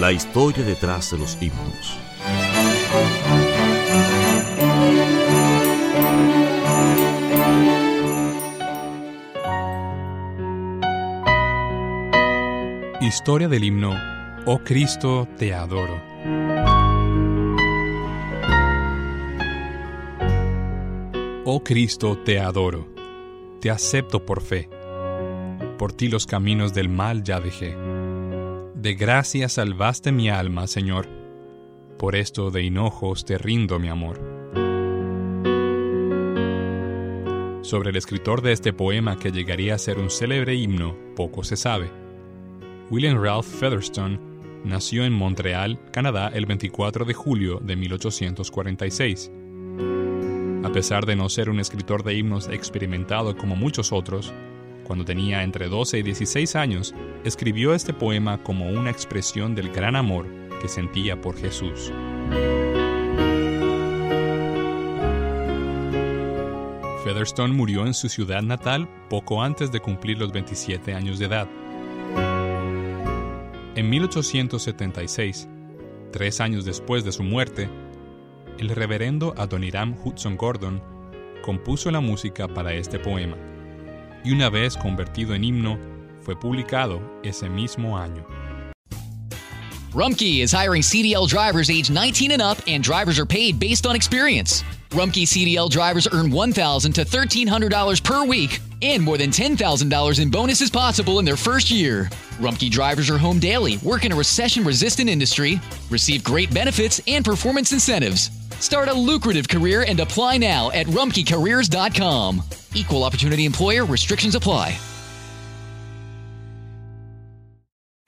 La historia detrás de los himnos. Historia del himno Oh Cristo, te adoro. Oh Cristo, te adoro. Te acepto por fe. Por ti los caminos del mal ya dejé. De gracia salvaste mi alma, Señor. Por esto de hinojos te rindo mi amor. Sobre el escritor de este poema que llegaría a ser un célebre himno, poco se sabe. William Ralph Featherstone nació en Montreal, Canadá, el 24 de julio de 1846. A pesar de no ser un escritor de himnos experimentado como muchos otros, cuando tenía entre 12 y 16 años, escribió este poema como una expresión del gran amor que sentía por Jesús. Featherstone murió en su ciudad natal poco antes de cumplir los 27 años de edad. En 1876, tres años después de su muerte, el reverendo Adoniram Hudson Gordon compuso la música para este poema, y una vez convertido en himno, fue publicado ese mismo año. Rumpke is hiring CDL drivers age 19 and up, and drivers are paid based on experience. Rumpke CDL drivers earn $1,000 to $1,300 per week, and more than $10,000 in bonuses possible in their first year. Rumpke drivers are home daily, work in a recession resistant industry, receive great benefits and performance incentives. Start a lucrative career and apply now at rumpkecareers.com. Equal opportunity employer restrictions apply.